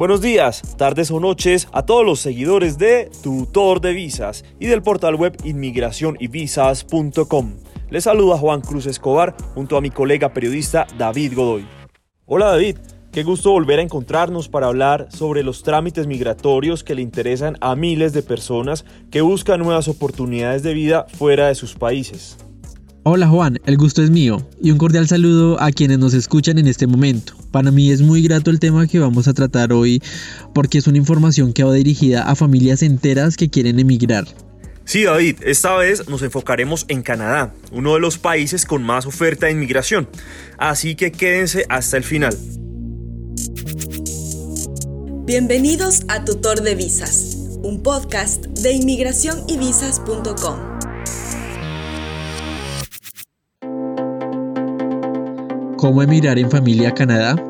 Buenos días, tardes o noches a todos los seguidores de Tutor de Visas y del portal web inmigracionyvisas.com. Les saluda Juan Cruz Escobar junto a mi colega periodista David Godoy. Hola David, qué gusto volver a encontrarnos para hablar sobre los trámites migratorios que le interesan a miles de personas que buscan nuevas oportunidades de vida fuera de sus países. Hola Juan, el gusto es mío y un cordial saludo a quienes nos escuchan en este momento. Para mí es muy grato el tema que vamos a tratar hoy porque es una información que va dirigida a familias enteras que quieren emigrar. Sí, David, esta vez nos enfocaremos en Canadá, uno de los países con más oferta de inmigración. Así que quédense hasta el final. Bienvenidos a Tutor de Visas, un podcast de inmigracionyvisas.com. ¿Cómo emigrar en familia a Canadá?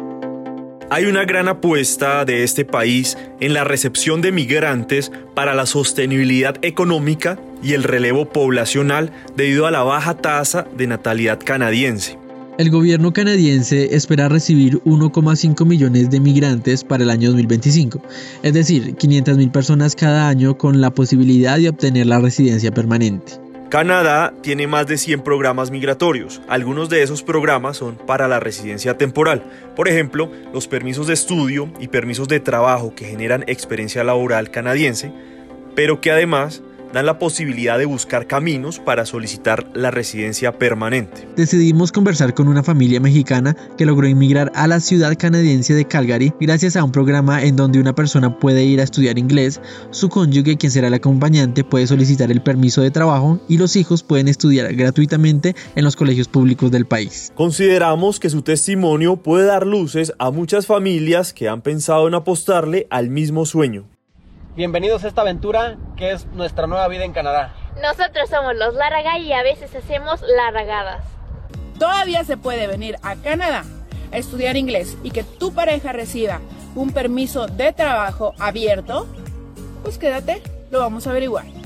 Hay una gran apuesta de este país en la recepción de migrantes para la sostenibilidad económica y el relevo poblacional debido a la baja tasa de natalidad canadiense. El gobierno canadiense espera recibir 1,5 millones de migrantes para el año 2025, es decir, 500.000 personas cada año con la posibilidad de obtener la residencia permanente. Canadá tiene más de 100 programas migratorios. Algunos de esos programas son para la residencia temporal. Por ejemplo, los permisos de estudio y permisos de trabajo que generan experiencia laboral canadiense, pero que además dan la posibilidad de buscar caminos para solicitar la residencia permanente. Decidimos conversar con una familia mexicana que logró inmigrar a la ciudad canadiense de Calgary gracias a un programa en donde una persona puede ir a estudiar inglés, su cónyuge, quien será el acompañante, puede solicitar el permiso de trabajo y los hijos pueden estudiar gratuitamente en los colegios públicos del país. Consideramos que su testimonio puede dar luces a muchas familias que han pensado en apostarle al mismo sueño. Bienvenidos a esta aventura que es nuestra nueva vida en Canadá. Nosotros somos los Larraga y a veces hacemos larragadas. Todavía se puede venir a Canadá a estudiar inglés y que tu pareja reciba un permiso de trabajo abierto. Pues quédate, lo vamos a averiguar.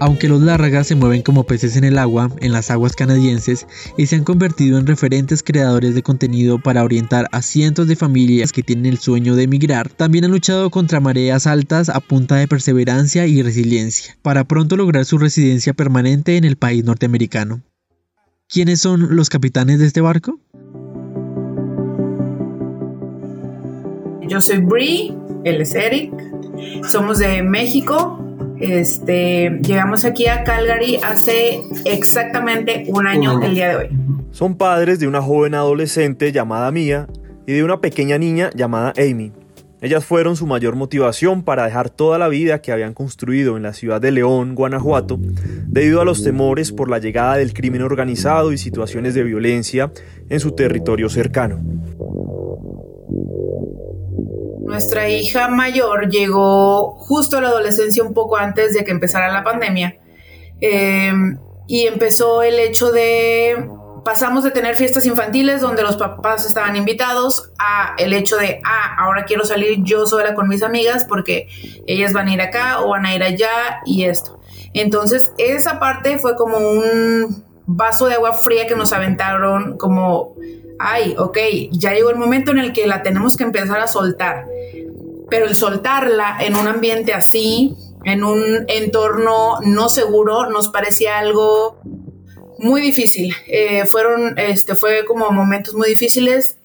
Aunque los lárragas se mueven como peces en el agua, en las aguas canadienses, y se han convertido en referentes creadores de contenido para orientar a cientos de familias que tienen el sueño de emigrar, también han luchado contra mareas altas a punta de perseverancia y resiliencia, para pronto lograr su residencia permanente en el país norteamericano. ¿Quiénes son los capitanes de este barco? Yo soy Brie, él es Eric, somos de México, este, llegamos aquí a Calgary hace exactamente un año el día de hoy. Son padres de una joven adolescente llamada Mia y de una pequeña niña llamada Amy. Ellas fueron su mayor motivación para dejar toda la vida que habían construido en la ciudad de León, Guanajuato, debido a los temores por la llegada del crimen organizado y situaciones de violencia en su territorio cercano. Nuestra hija mayor llegó justo a la adolescencia un poco antes de que empezara la pandemia. Eh, y empezó el hecho de pasamos de tener fiestas infantiles donde los papás estaban invitados a el hecho de, ah, ahora quiero salir yo sola con mis amigas porque ellas van a ir acá o van a ir allá y esto. Entonces, esa parte fue como un vaso de agua fría que nos aventaron como ay, ok, ya llegó el momento en el que la tenemos que empezar a soltar. Pero el soltarla en un ambiente así, en un entorno no seguro, nos parecía algo muy difícil. Eh, fueron, este, fue como momentos muy difíciles.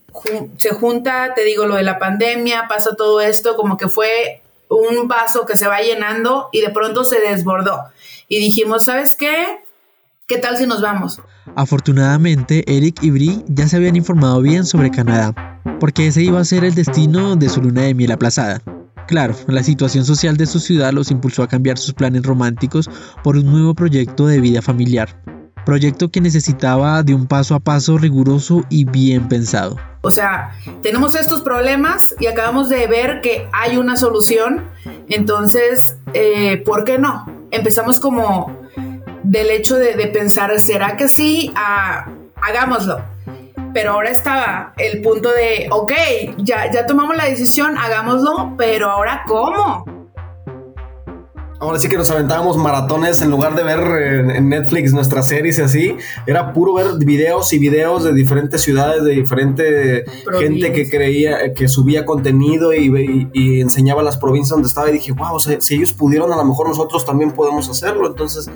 se junta, te digo, lo de la pandemia, pasa todo esto, como que fue un vaso que se va llenando y de pronto se desbordó. Y dijimos, ¿sabes qué? ¿Qué tal si nos vamos? Afortunadamente, Eric y Brie ya se habían informado bien sobre Canadá, porque ese iba a ser el destino de su luna de miel aplazada. Claro, la situación social de su ciudad los impulsó a cambiar sus planes románticos por un nuevo proyecto de vida familiar. Proyecto que necesitaba de un paso a paso riguroso y bien pensado. O sea, tenemos estos problemas y acabamos de ver que hay una solución. Entonces, eh, ¿por qué no? Empezamos como del hecho de, pensar, ¿será que sí? Ah, hagámoslo. Pero ahora estaba el punto de, ok, ya, ya tomamos la decisión, hagámoslo, pero ahora ¿cómo? Ahora sí que nos aventábamos maratones en lugar de ver en, Netflix nuestras series y así, era puro ver videos y videos de diferentes ciudades, de diferente gente que creía, que subía contenido y, enseñaba las provincias donde estaba y dije, wow, si ellos pudieron, a lo mejor nosotros también podemos hacerlo. Entonces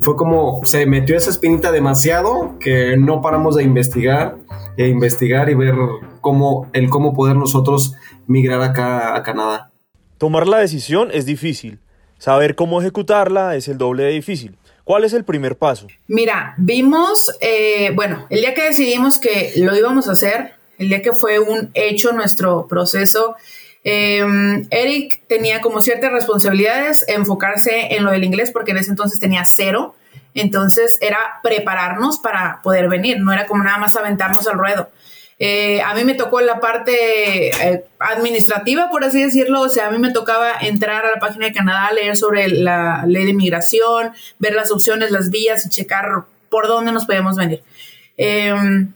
fue como, se metió esa espinita demasiado que no paramos de investigar e investigar y ver cómo, el cómo poder nosotros migrar acá a Canadá. Tomar la decisión es difícil Saber cómo ejecutarla es el doble de difícil. ¿Cuál es el primer paso? Mira, vimos, eh, bueno, el día que decidimos que lo íbamos a hacer, el día que fue un hecho nuestro proceso, em, Eric tenía como ciertas responsabilidades, enfocarse en lo del inglés, porque en ese entonces tenía cero. Entonces era prepararnos para poder venir, no era como nada más aventarnos al ruedo. Eh, a mí me tocó la parte eh, administrativa, por así decirlo, o sea, a mí me tocaba entrar a la página de Canadá, leer sobre la ley de inmigración, ver las opciones, las vías y checar por dónde nos podíamos venir. Em,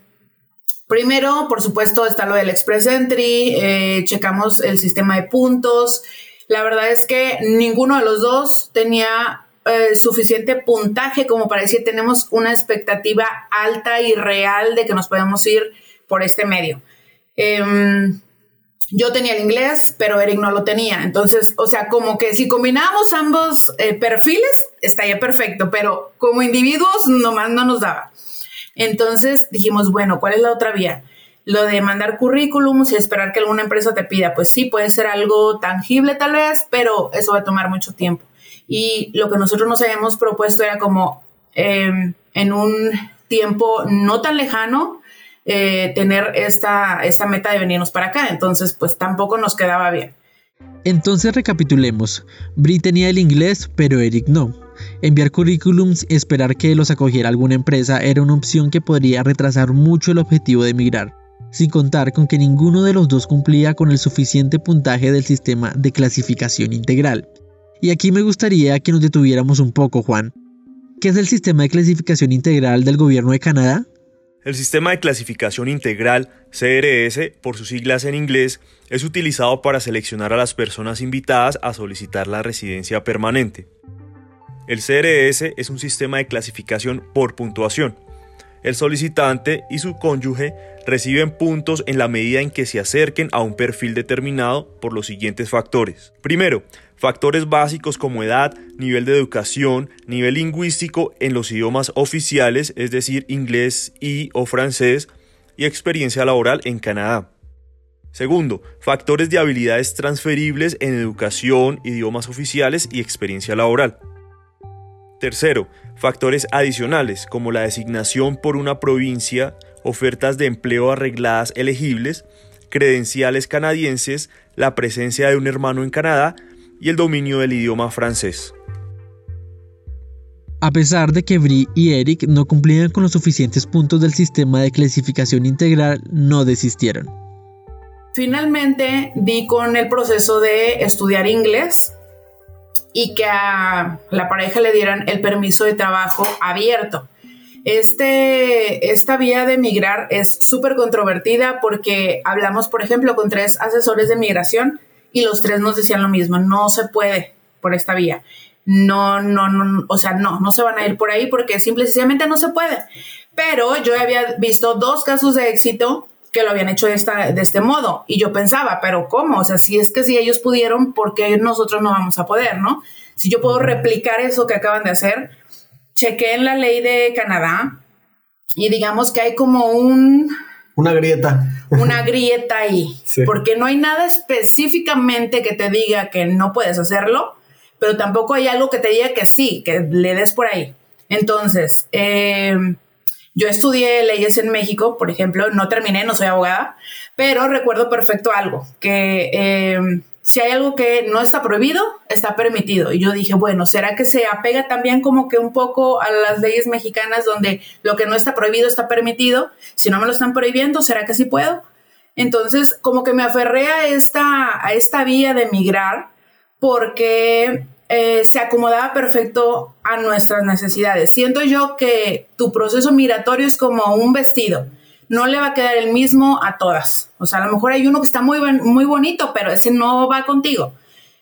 primero, por supuesto, está lo del Express Entry, eh, checamos el sistema de puntos. La verdad es que ninguno de los dos tenía suficiente puntaje como para decir tenemos una expectativa alta y real de que nos podemos ir por este medio. Em, yo tenía el inglés, pero Eric no lo tenía. Entonces, o sea, como que si combinamos ambos eh, perfiles, estaría perfecto, pero como individuos nomás no nos daba. Entonces dijimos, bueno, ¿cuál es la otra vía? Lo de mandar currículums y esperar que alguna empresa te pida, pues sí, puede ser algo tangible tal vez, pero eso va a tomar mucho tiempo. Y lo que nosotros nos habíamos propuesto era como em, en un tiempo no tan lejano, eh, tener esta, esta meta de venirnos para acá. Entonces, pues tampoco nos quedaba bien. Entonces recapitulemos. Bri tenía el inglés, pero Eric no. Enviar currículums y esperar que los acogiera alguna empresa era una opción que podría retrasar mucho el objetivo de emigrar, sin contar con que ninguno de los dos cumplía con el suficiente puntaje del sistema de clasificación integral. Y aquí me gustaría que nos detuviéramos un poco, Juan. ¿Qué es el sistema de clasificación integral del gobierno de Canadá? El sistema de clasificación integral, CRS, por sus siglas en inglés, es utilizado para seleccionar a las personas invitadas a solicitar la residencia permanente. El CRS es un sistema de clasificación por puntuación. El solicitante y su cónyuge reciben puntos en la medida en que se acerquen a un perfil determinado por los siguientes factores. Primero, factores básicos como edad, nivel de educación, nivel lingüístico en los idiomas oficiales, es decir, inglés y o francés, y experiencia laboral en Canadá. Segundo, factores de habilidades transferibles en educación, idiomas oficiales y experiencia laboral. Tercero, factores adicionales como la designación por una provincia, ofertas de empleo arregladas elegibles, credenciales canadienses, la presencia de un hermano en Canadá y el dominio del idioma francés. A pesar de que Brie y Eric no cumplían con los suficientes puntos del sistema de clasificación integral, no desistieron. Finalmente di con el proceso de estudiar inglés y que a la pareja le dieran el permiso de trabajo abierto. Este, esta vía de migrar es súper controvertida porque hablamos, por ejemplo, con tres asesores de migración y los tres nos decían lo mismo, no se puede por esta vía. No, no, no, o sea, no, no se van a ir por ahí porque simple y sencillamente no se puede. Pero yo había visto dos casos de éxito que lo habían hecho de, esta, de este modo y yo pensaba, pero ¿cómo? O sea, si es que si ellos pudieron, ¿por qué nosotros no vamos a poder, no? Si yo puedo replicar eso que acaban de hacer, chequé en la ley de Canadá y digamos que hay como un, una grieta. Una grieta ahí. Porque no hay nada específicamente que te diga que no puedes hacerlo, pero tampoco hay algo que te diga que sí, que le des por ahí. Entonces, eh, yo estudié leyes en México, por ejemplo, no terminé, no soy abogada, pero recuerdo perfecto algo, que eh, si hay algo que no está prohibido, está permitido. Y yo dije, bueno, ¿será que se apega también como que un poco a las leyes mexicanas donde lo que no está prohibido está permitido? Si no me lo están prohibiendo, ¿será que sí puedo? Entonces, como que me aferré a esta, a esta vía de migrar porque eh, se acomodaba perfecto a nuestras necesidades. Siento yo que tu proceso migratorio es como un vestido no le va a quedar el mismo a todas. O sea, a lo mejor hay uno que está muy, muy bonito, pero ese no va contigo.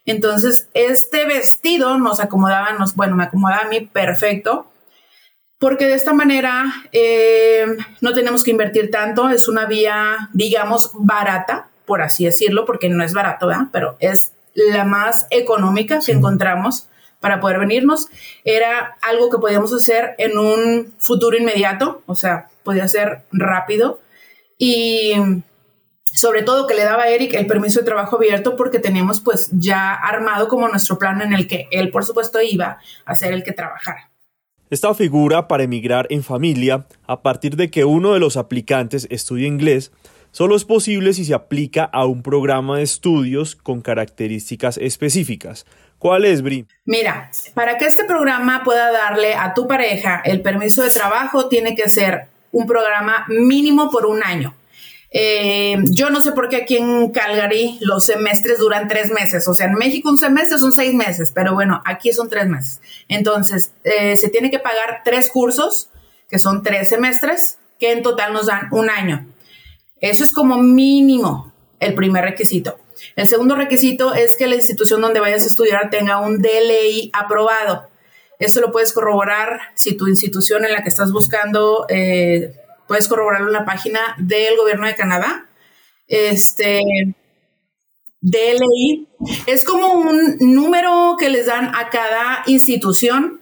Entonces, este vestido nos acomodaba, nos, bueno, me acomodaba a mí perfecto, porque de esta manera eh, no tenemos que invertir tanto, es una vía, digamos, barata, por así decirlo, porque no es barato, ¿verdad? Pero es la más económica que encontramos para poder venirnos. Era algo que podíamos hacer en un futuro inmediato, o sea, podía ser rápido. Y sobre todo que le daba a Eric el permiso de trabajo abierto porque teníamos pues ya armado como nuestro plan en el que él por supuesto iba a ser el que trabajara. Esta figura para emigrar en familia, a partir de que uno de los aplicantes estudie inglés, solo es posible si se aplica a un programa de estudios con características específicas. ¿Cuál es, Bri? Mira, para que este programa pueda darle a tu pareja el permiso de trabajo, tiene que ser un programa mínimo por un año. Eh, yo no sé por qué aquí en Calgary los semestres duran tres meses. O sea, en México un semestre son seis meses, pero bueno, aquí son tres meses. Entonces, eh, se tiene que pagar tres cursos, que son tres semestres, que en total nos dan un año. Eso es como mínimo el primer requisito. El segundo requisito es que la institución donde vayas a estudiar tenga un DLI aprobado. Esto lo puedes corroborar si tu institución en la que estás buscando eh, puedes corroborarlo en la página del gobierno de Canadá. Este DLI es como un número que les dan a cada institución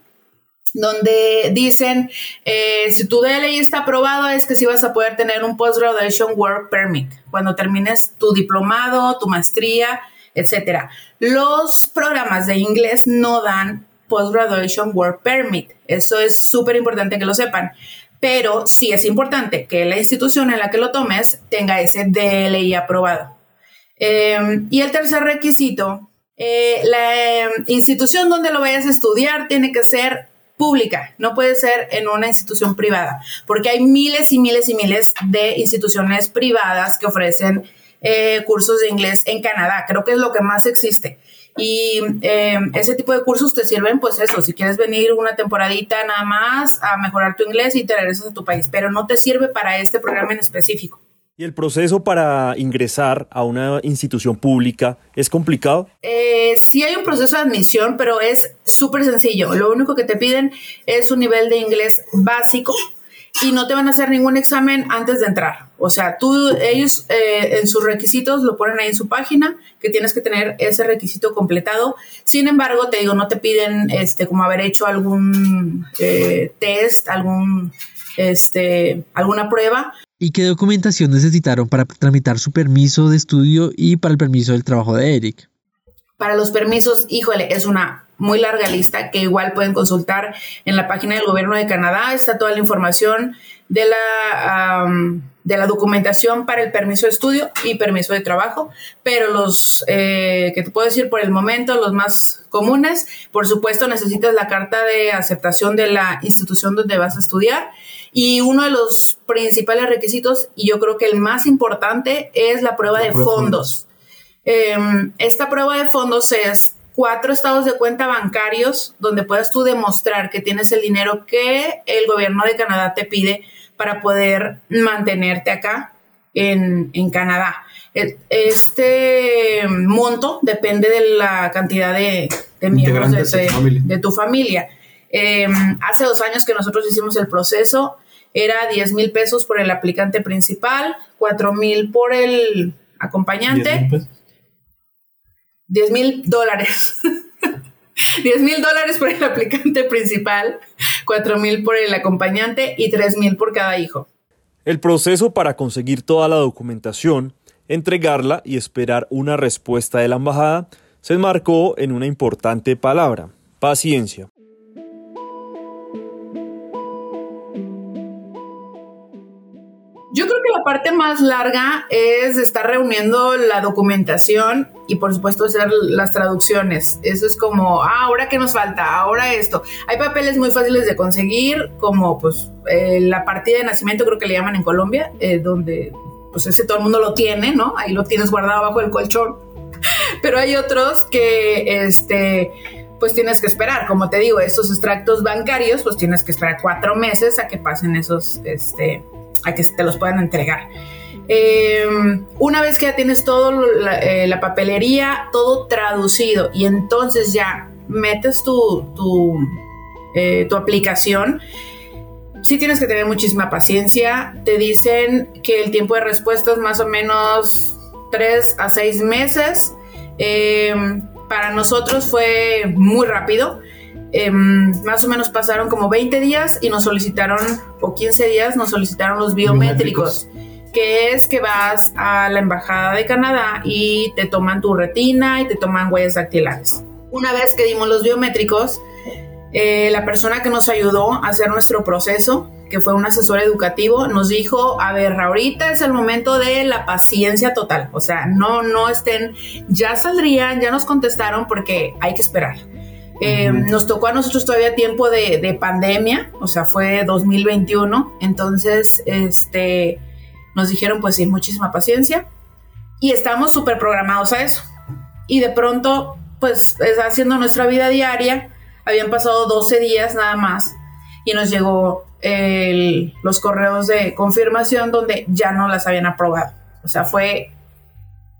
donde dicen eh, si tu DLI está aprobado es que sí vas a poder tener un Post-Graduation Work Permit cuando termines tu diplomado, tu maestría, etcétera. Los programas de inglés no dan Post-Graduation Work Permit. Eso es súper importante que lo sepan pero sí es importante que la institución en la que lo tomes tenga ese DLI aprobado. Em, y el tercer requisito, eh, la em, institución donde lo vayas a estudiar tiene que ser pública, no puede ser en una institución privada, porque hay miles y miles y miles de instituciones privadas que ofrecen eh, cursos de inglés en Canadá, creo que es lo que más existe. Y em, ese tipo de cursos te sirven, pues eso, si quieres venir una temporadita nada más a mejorar tu inglés y te regresas a tu país, pero no te sirve para este programa en específico. ¿Y el proceso para ingresar a una institución pública es complicado? Eh, sí hay un proceso de admisión, pero es súper sencillo. Lo único que te piden es un nivel de inglés básico y no te van a hacer ningún examen antes de entrar. O sea, tú, ellos eh, en sus requisitos lo ponen ahí en su página, que tienes que tener ese requisito completado. Sin embargo, te digo, no te piden este, como haber hecho algún eh, test, algún, este, alguna prueba. ¿Y qué documentación necesitaron para tramitar su permiso de estudio y para el permiso del trabajo de Eric? Para los permisos, híjole, es una muy larga lista que igual pueden consultar en la página del gobierno de Canadá. Está toda la información de la, de la documentación para el permiso de estudio y permiso de trabajo, pero los eh, que te puedo decir por el momento, los más comunes, por supuesto necesitas la carta de aceptación de la institución donde vas a estudiar y uno de los principales requisitos, y yo creo que el más importante, es la prueba de fondos. Em, esta prueba de fondos es cuatro estados de cuenta bancarios donde puedas tú demostrar que tienes el dinero que el gobierno de Canadá te pide para poder mantenerte acá en, Canadá. E, este monto depende de la cantidad de, miembros de, tu familia. Em, hace dos años que nosotros hicimos el proceso, era 10 mil pesos por el aplicante principal, 4 mil por el acompañante. 10 mil dólares. 10 mil dólares por el aplicante principal, 4 mil por el acompañante y 3 mil por cada hijo. El proceso para conseguir toda la documentación, entregarla y esperar una respuesta de la embajada se enmarcó en una importante palabra, paciencia. Yo creo que la parte más larga es estar reuniendo la documentación y por supuesto hacer las traducciones. Eso es como, ah, ahora qué nos falta, ahora esto. Hay papeles muy fáciles de conseguir, como pues eh, la partida de nacimiento creo que le llaman en Colombia, eh, donde pues ese todo el mundo lo tiene, ¿no? Ahí lo tienes guardado bajo el colchón. Pero hay otros que, este, pues tienes que esperar, como te digo, estos extractos bancarios, pues tienes que esperar cuatro meses a que pasen esos, este, a que te los puedan entregar. Em, una vez que ya tienes todo la, la, papelería, todo traducido y entonces ya metes tu, tu, tu aplicación, sí tienes que tener muchísima paciencia. Te dicen que el tiempo de respuesta es más o menos 3 a 6 meses. Em, para nosotros fue muy rápido. Em, más o menos pasaron como 20 días y nos solicitaron, o 15 días, nos solicitaron los biométricos, que es que vas a la Embajada de Canadá y te toman tu retina y te toman huellas dactilares. Una vez que dimos los biométricos, eh, la persona que nos ayudó a hacer nuestro proceso, que fue un asesor educativo, nos dijo, a ver, ahorita es el momento de la paciencia total, o sea, no, no estén, ya saldrían, ya nos contestaron porque hay que esperar. Eh, nos tocó a nosotros todavía tiempo de, de, pandemia, o sea, fue 2021, entonces, este, nos dijeron, pues sí, muchísima paciencia y estamos súper programados a eso. Y de pronto, pues, haciendo nuestra vida diaria, habían pasado 12 días nada más y nos llegó los correos de confirmación donde ya no las habían aprobado. O sea, fue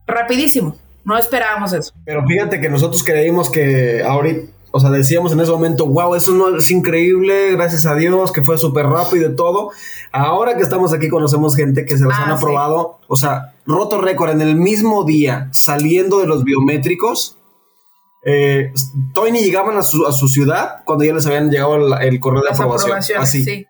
rapidísimo. No esperábamos eso. Pero fíjate que nosotros creímos que ahorita, o sea, decíamos en ese momento, wow, eso no es increíble, gracias a Dios, que fue súper rápido y todo. Ahora que estamos aquí conocemos gente que se las ah, han aprobado, o sea, roto récord en el mismo día, saliendo de los biométricos, eh, todavía ni llegaban a su, a su, ciudad cuando ya les habían llegado el, correo de aprobación. Así. Sí.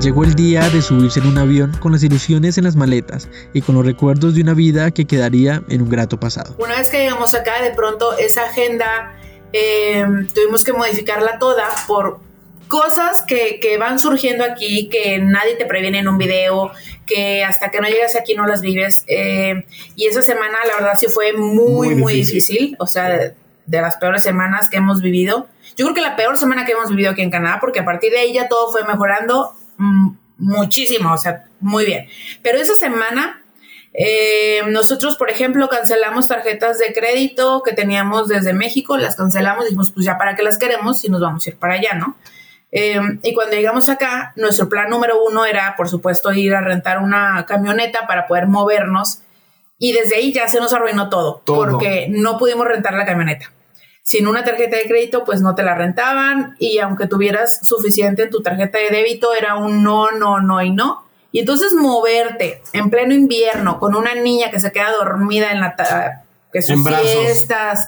Llegó el día de subirse en un avión con las ilusiones en las maletas y con los recuerdos de una vida que quedaría en un grato pasado. Una vez que llegamos acá, de pronto esa agenda eh, tuvimos que modificarla toda por cosas que, que, van surgiendo aquí, que nadie te previene en un video, que hasta que no llegas aquí no las vives. Eh, y esa semana, la verdad, sí fue muy, muy, difícil. O sea, de, las peores semanas que hemos vivido. Yo creo que la peor semana que hemos vivido aquí en Canadá, porque a partir de ahí ya todo fue mejorando muchísimo, o sea, muy bien. Pero esa semana eh, nosotros, por ejemplo, cancelamos tarjetas de crédito que teníamos desde México, las cancelamos, dijimos, pues ya para qué las queremos si nos vamos a ir para allá, ¿no? Eh, y cuando llegamos acá, nuestro plan número uno era, por supuesto, ir a rentar una camioneta para poder movernos. Y desde ahí ya se nos arruinó todo, todo, porque no pudimos rentar la camioneta. Sin una tarjeta de crédito, pues no te la rentaban y aunque tuvieras suficiente en tu tarjeta de débito, era un no, no, no y no. Y entonces moverte en pleno invierno con una niña que se queda dormida en la que sus fiestas.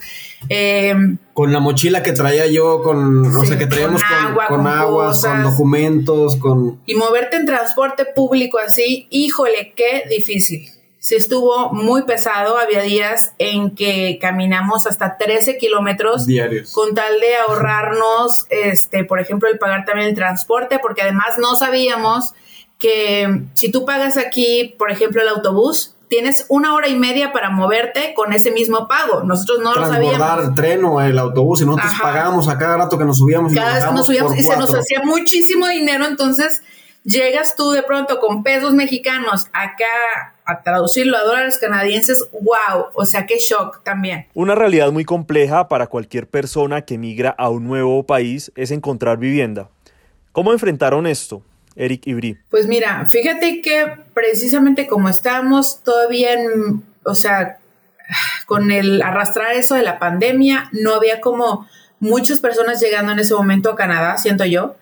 Em, con la mochila que traía yo, con, o sea, que traíamos con, agua, con, documentos, con... Y moverte en transporte público así, híjole, qué difícil. Sí estuvo muy pesado, había días en que caminamos hasta 13 kilómetros diarios con tal de ahorrarnos, este, por ejemplo, el pagar también el transporte, porque además no sabíamos que si tú pagas aquí, por ejemplo, el autobús, tienes una hora y media para moverte con ese mismo pago. Nosotros no lo sabíamos. el tren o el autobús y nosotros pagábamos a cada rato que nos subíamos. Cada vez que nos subíamos y se nos hacía muchísimo dinero, entonces llegas tú de pronto con pesos mexicanos acá a traducirlo a dólares canadienses, wow, o sea, qué shock también. Una realidad muy compleja para cualquier persona que migra a un nuevo país es encontrar vivienda. ¿Cómo enfrentaron esto? Eric Ibri? Pues mira, fíjate que precisamente como estamos todavía en, o sea, con el arrastrar eso de la pandemia, no había como muchas personas llegando en ese momento a Canadá, siento yo,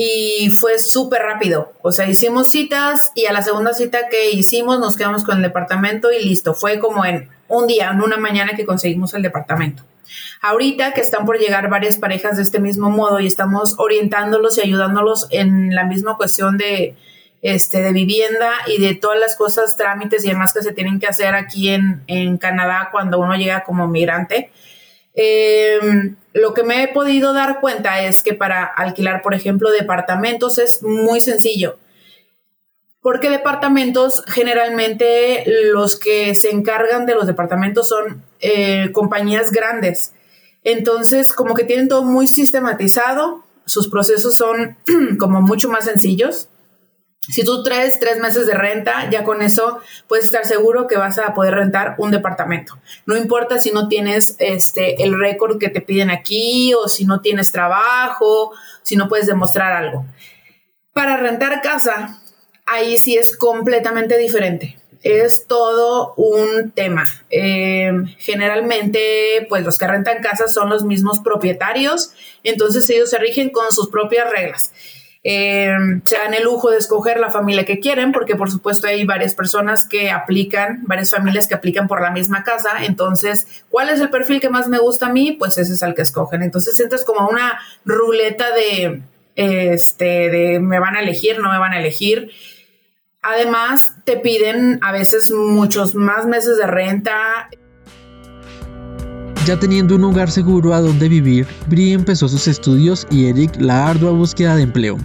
y fue súper rápido. O sea, hicimos citas y a la segunda cita que hicimos nos quedamos con el departamento y listo. Fue como en un día, en una mañana que conseguimos el departamento. Ahorita que están por llegar varias parejas de este mismo modo y estamos orientándolos y ayudándolos en la misma cuestión de, este, de vivienda y de todas las cosas, trámites y demás que se tienen que hacer aquí en, en Canadá cuando uno llega como migrante. Em, lo que me he podido dar cuenta es que para alquilar, por ejemplo, departamentos es muy sencillo. Porque departamentos, generalmente los que se encargan de los departamentos son eh, compañías grandes. Entonces, como que tienen todo muy sistematizado, sus procesos son como mucho más sencillos. Si tú traes tres meses de renta, ya con eso puedes estar seguro que vas a poder rentar un departamento. No importa si no tienes este, el récord que te piden aquí o si no tienes trabajo, si no puedes demostrar algo. Para rentar casa, ahí sí es completamente diferente. Es todo un tema. Eh, generalmente, pues los que rentan casas son los mismos propietarios, entonces ellos se rigen con sus propias reglas. Eh, se dan el lujo de escoger la familia que quieren, porque por supuesto hay varias personas que aplican, varias familias que aplican por la misma casa. Entonces, ¿cuál es el perfil que más me gusta a mí? Pues ese es el que escogen. Entonces, entras como una ruleta de, este, de me van a elegir, no me van a elegir. Además, te piden a veces muchos más meses de renta. Ya teniendo un hogar seguro a donde vivir, Brie empezó sus estudios y Eric la ardua búsqueda de empleo.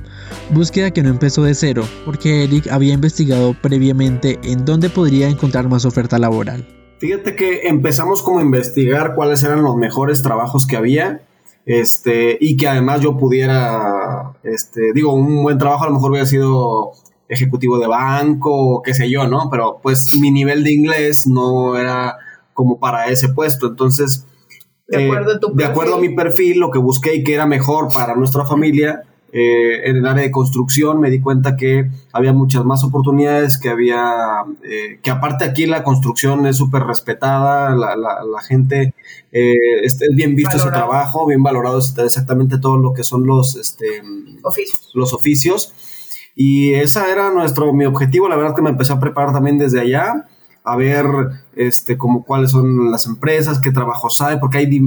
Búsqueda que no empezó de cero, porque Eric había investigado previamente en dónde podría encontrar más oferta laboral. Fíjate que empezamos como a investigar cuáles eran los mejores trabajos que había, este, y que además yo pudiera, este, digo, un buen trabajo a lo mejor hubiera sido ejecutivo de banco, qué sé yo, ¿no? Pero pues mi nivel de inglés no era como para ese puesto, entonces de acuerdo, a, mi perfil, lo que busqué y que era mejor para nuestra familia, eh, en el área de construcción me di cuenta que había muchas más oportunidades, que había, eh, que aparte aquí la construcción es súper respetada, la, la, gente eh, es bien visto ese trabajo, bien valorado exactamente todo lo que son los, este, oficios. los oficios. Y ese era nuestro, mi objetivo, la verdad que me empecé a preparar también desde allá a ver este, como cuáles son las empresas, qué trabajos hay, porque hay,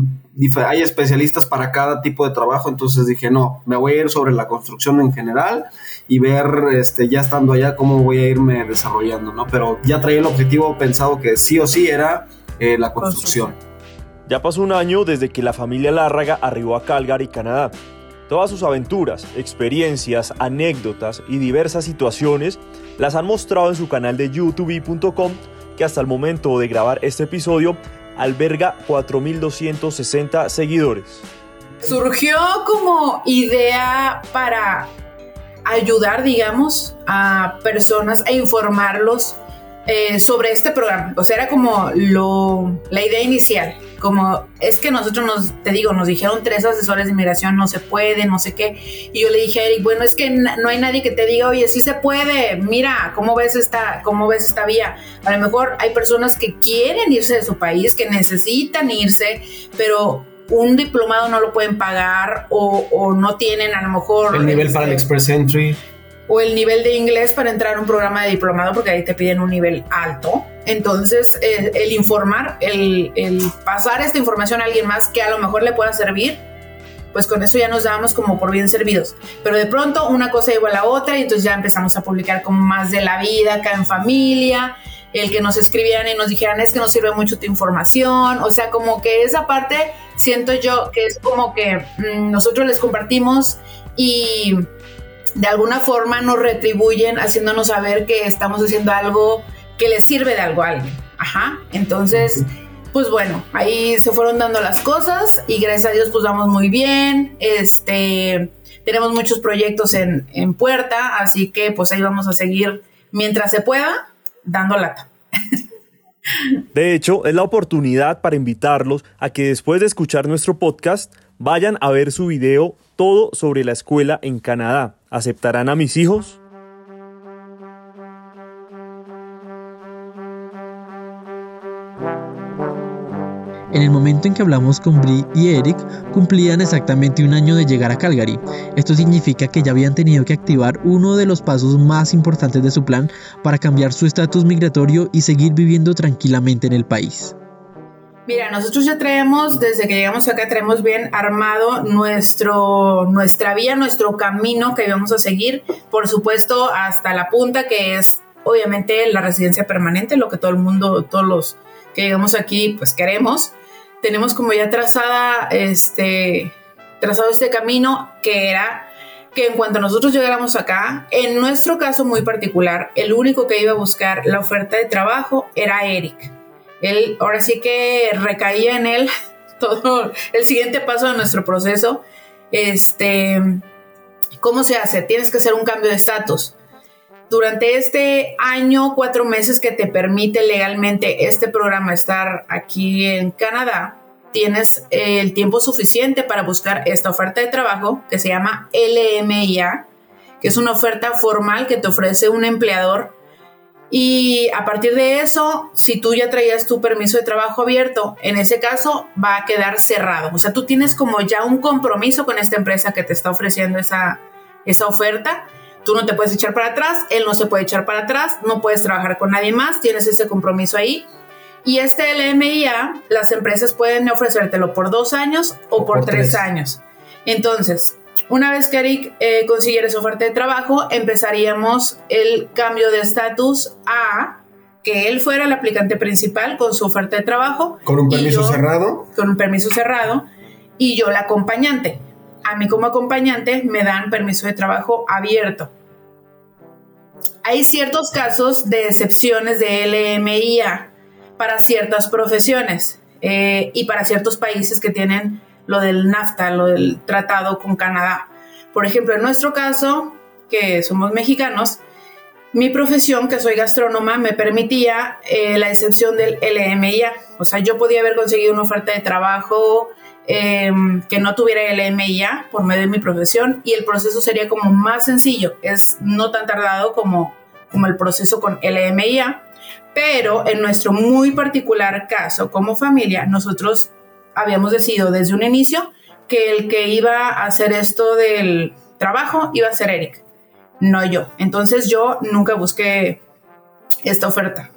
hay especialistas para cada tipo de trabajo, entonces dije, no, me voy a ir sobre la construcción en general y ver, este, ya estando allá, cómo voy a irme desarrollando, ¿no? Pero ya traía el objetivo pensado que sí o sí era eh, la construcción. Ya pasó un año desde que la familia Lárraga arribó a Calgary, Canadá. Todas sus aventuras, experiencias, anécdotas y diversas situaciones las han mostrado en su canal de youtube.com que hasta el momento de grabar este episodio alberga 4.260 seguidores. Surgió como idea para ayudar, digamos, a personas a informarlos eh, sobre este programa. O sea, era como lo, la idea inicial. Como es que nosotros nos, te digo, nos dijeron tres asesores de inmigración, no se puede, no sé qué. Y yo le dije a Eric, bueno, es que no hay nadie que te diga, oye, sí se puede, mira, ¿cómo ves esta, cómo ves esta vía? A lo mejor hay personas que quieren irse de su país, que necesitan irse, pero un diplomado no lo pueden pagar o, o no tienen a lo mejor... El nivel para el este, Express Entry o el nivel de inglés para entrar a un programa de diplomado, porque ahí te piden un nivel alto. Entonces, el, informar, el, pasar esta información a alguien más que a lo mejor le pueda servir, pues con eso ya nos dábamos como por bien servidos. Pero de pronto una cosa igual a la otra y entonces ya empezamos a publicar como más de la vida acá en familia, el que nos escribieran y nos dijeran es que nos sirve mucho tu información, o sea, como que esa parte siento yo que es como que mm, nosotros les compartimos y de alguna forma nos retribuyen haciéndonos saber que estamos haciendo algo que les sirve de algo a alguien. Ajá. Entonces, pues bueno, ahí se fueron dando las cosas y gracias a Dios pues vamos muy bien. Este, tenemos muchos proyectos en, en puerta, así que pues ahí vamos a seguir mientras se pueda dando lata. De hecho, es la oportunidad para invitarlos a que después de escuchar nuestro podcast vayan a ver su video todo sobre la escuela en Canadá. ¿Aceptarán a mis hijos? En el momento en que hablamos con Brie y Eric, cumplían exactamente un año de llegar a Calgary. Esto significa que ya habían tenido que activar uno de los pasos más importantes de su plan para cambiar su estatus migratorio y seguir viviendo tranquilamente en el país. Mira, nosotros ya traemos, desde que llegamos acá, traemos bien armado nuestro, nuestra vía, nuestro camino que vamos a seguir, por supuesto, hasta la punta, que es obviamente la residencia permanente, lo que todo el mundo, todos los que llegamos aquí, pues queremos. Tenemos como ya trazada, este, trazado este camino que era que en cuanto nosotros llegáramos acá, en nuestro caso muy particular, el único que iba a buscar la oferta de trabajo era Eric él ahora sí que recaía en él todo el siguiente paso de nuestro proceso. Este, ¿cómo se hace? Tienes que hacer un cambio de estatus. Durante este año, cuatro meses que te permite legalmente este programa estar aquí en Canadá, tienes el tiempo suficiente para buscar esta oferta de trabajo que se llama LMIA, que es una oferta formal que te ofrece un empleador. Y a partir de eso, si tú ya traías tu permiso de trabajo abierto, en ese caso va a quedar cerrado. O sea, tú tienes como ya un compromiso con esta empresa que te está ofreciendo esa, esa oferta Tú no te puedes echar para atrás, él no se puede echar para atrás, no puedes trabajar con nadie más, tienes ese compromiso ahí. Y este LMIA, las empresas pueden ofrecértelo por dos años o por, tres. años. Entonces, una vez que Eric eh, consiguiera su oferta de trabajo, empezaríamos el cambio de estatus a que él fuera el aplicante principal con su oferta de trabajo. Con un permiso cerrado. Con un permiso cerrado. Y yo la acompañante. A mí como acompañante me dan permiso de trabajo abierto. Hay ciertos casos de excepciones de LMIA para ciertas profesiones eh, y para ciertos países que tienen lo del NAFTA, lo del tratado con Canadá. Por ejemplo, en nuestro caso, que somos mexicanos, mi profesión, que soy gastrónoma, me permitía eh, la excepción del LMIA. O sea, yo podía haber conseguido una oferta de trabajo Em, que no tuviera el MIA por medio de mi profesión y el proceso sería como más sencillo, es no tan tardado como, como el proceso con LMIA, pero en nuestro muy particular caso como familia, nosotros habíamos decidido desde un inicio que el que iba a hacer esto del trabajo iba a ser Eric, no yo. Entonces yo nunca busqué esta oferta.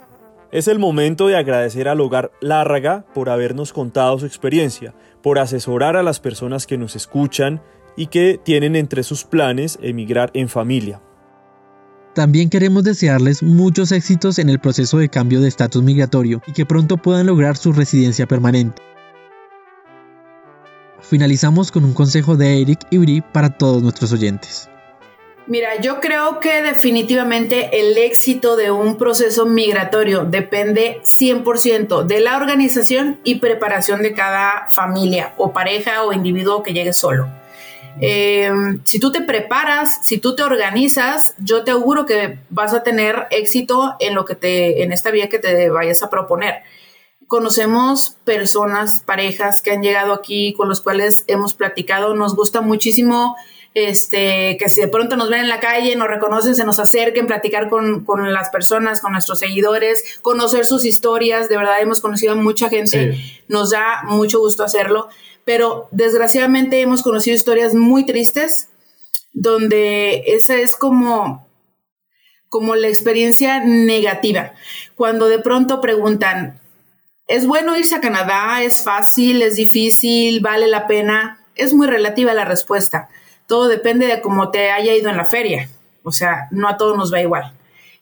Es el momento de agradecer al hogar Lárraga por habernos contado su experiencia, por asesorar a las personas que nos escuchan y que tienen entre sus planes emigrar en familia. También queremos desearles muchos éxitos en el proceso de cambio de estatus migratorio y que pronto puedan lograr su residencia permanente. Finalizamos con un consejo de Eric y Bri para todos nuestros oyentes. Mira, yo creo que definitivamente el éxito de un proceso migratorio depende 100% de la organización y preparación de cada familia o pareja o individuo que llegue solo. Eh, si tú te preparas, si tú te organizas, yo te auguro que vas a tener éxito en lo que te, en esta vía que te vayas a proponer. Conocemos personas, parejas que han llegado aquí con los cuales hemos platicado. Nos gusta muchísimo este, que si de pronto nos ven en la calle, nos reconocen, se nos acerquen, platicar con, las personas, con nuestros seguidores, conocer sus historias, de verdad hemos conocido a mucha gente, nos da mucho gusto hacerlo, pero desgraciadamente hemos conocido historias muy tristes donde esa es como como la experiencia negativa, cuando de pronto preguntan, ¿es bueno irse a Canadá? ¿Es fácil? ¿Es difícil? ¿Vale la pena? Es muy relativa la respuesta todo depende de cómo te haya ido en la feria. O sea, no a todos nos va igual.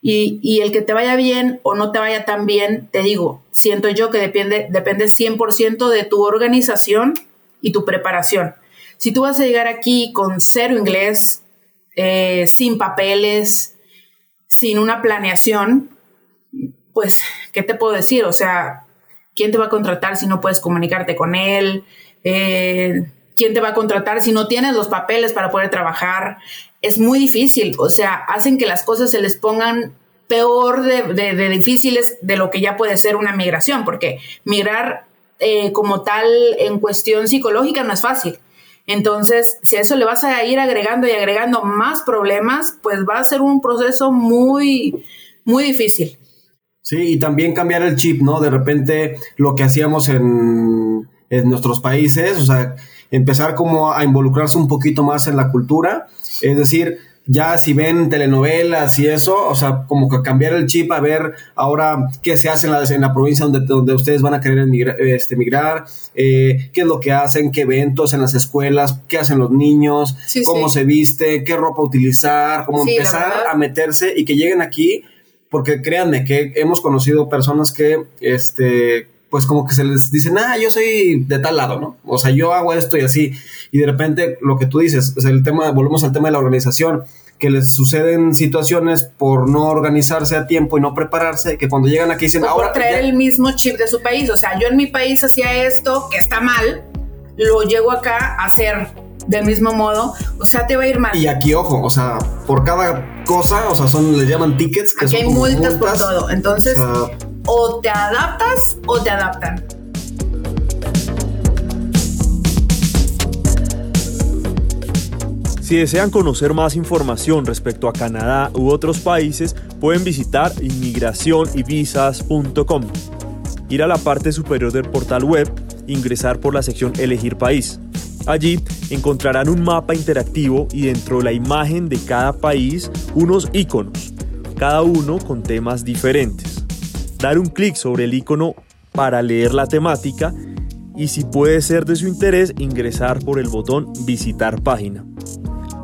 Y, el que te vaya bien o no te vaya tan bien, te digo, siento yo que depende, depende 100% de tu organización y tu preparación. Si tú vas a llegar aquí con cero inglés, eh, sin papeles, sin una planeación, pues, ¿qué te puedo decir? O sea, ¿quién te va a contratar si no puedes comunicarte con él? Eh, quién te va a contratar si no tienes los papeles para poder trabajar. Es muy difícil, o sea, hacen que las cosas se les pongan peor de, difíciles de lo que ya puede ser una migración, porque migrar eh, como tal en cuestión psicológica no es fácil. Entonces, si a eso le vas a ir agregando y agregando más problemas, pues va a ser un proceso muy, muy difícil. Sí, y también cambiar el chip, ¿no? De repente lo que hacíamos en, en nuestros países, o sea, empezar como a involucrarse un poquito más en la cultura, es decir, ya si ven telenovelas y eso, o sea, como que cambiar el chip a ver ahora qué se hace en la, en la provincia donde, donde ustedes van a querer emigrar, este, migrar, eh, qué es lo que hacen, qué eventos en las escuelas, qué hacen los niños, cómo se viste, qué ropa utilizar, cómo empezar a meterse y que lleguen aquí, porque créanme que hemos conocido personas que, este, pues como que se les dice, ah, yo soy de tal lado, ¿no? O sea, yo hago esto y así. Y de repente lo que tú dices, o el tema, volvemos al tema de la organización, que les suceden situaciones por no organizarse a tiempo y no prepararse, que cuando llegan aquí dicen, pues ahora... Por traer el mismo chip de su país. O sea, yo en mi país hacía esto, que está mal, lo llego acá a hacer del mismo modo, o sea, te va a ir mal. Y aquí, ojo, o sea, por cada cosa, o sea, son, les llaman tickets. Que aquí hay multas, por todo. Entonces, o te adaptas o te adaptan. Si desean conocer más información respecto a Canadá u otros países, pueden visitar inmigracionyvisas.com. Ir a la parte superior del portal web, ingresar por la sección Elegir país. Allí encontrarán un mapa interactivo y dentro de la imagen de cada país unos iconos, cada uno con temas diferentes. Dar un clic sobre el icono para leer la temática y si puede ser de su interés ingresar por el botón Visitar página.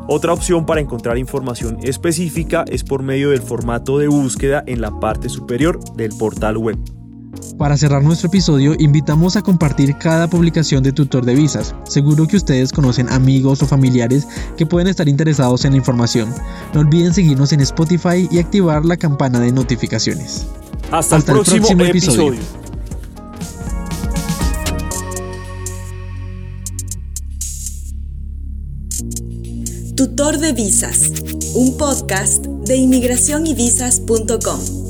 Otra opción para encontrar información específica es por medio del formato de búsqueda en la parte superior del portal web. Para cerrar nuestro episodio, invitamos a compartir cada publicación de Tutor de Visas. Seguro que ustedes conocen amigos o familiares que pueden estar interesados en la información. No olviden seguirnos en Spotify y activar la campana de notificaciones. Hasta, el, próximo, episodio. Tutor de Visas, un podcast de inmigración y visas.com.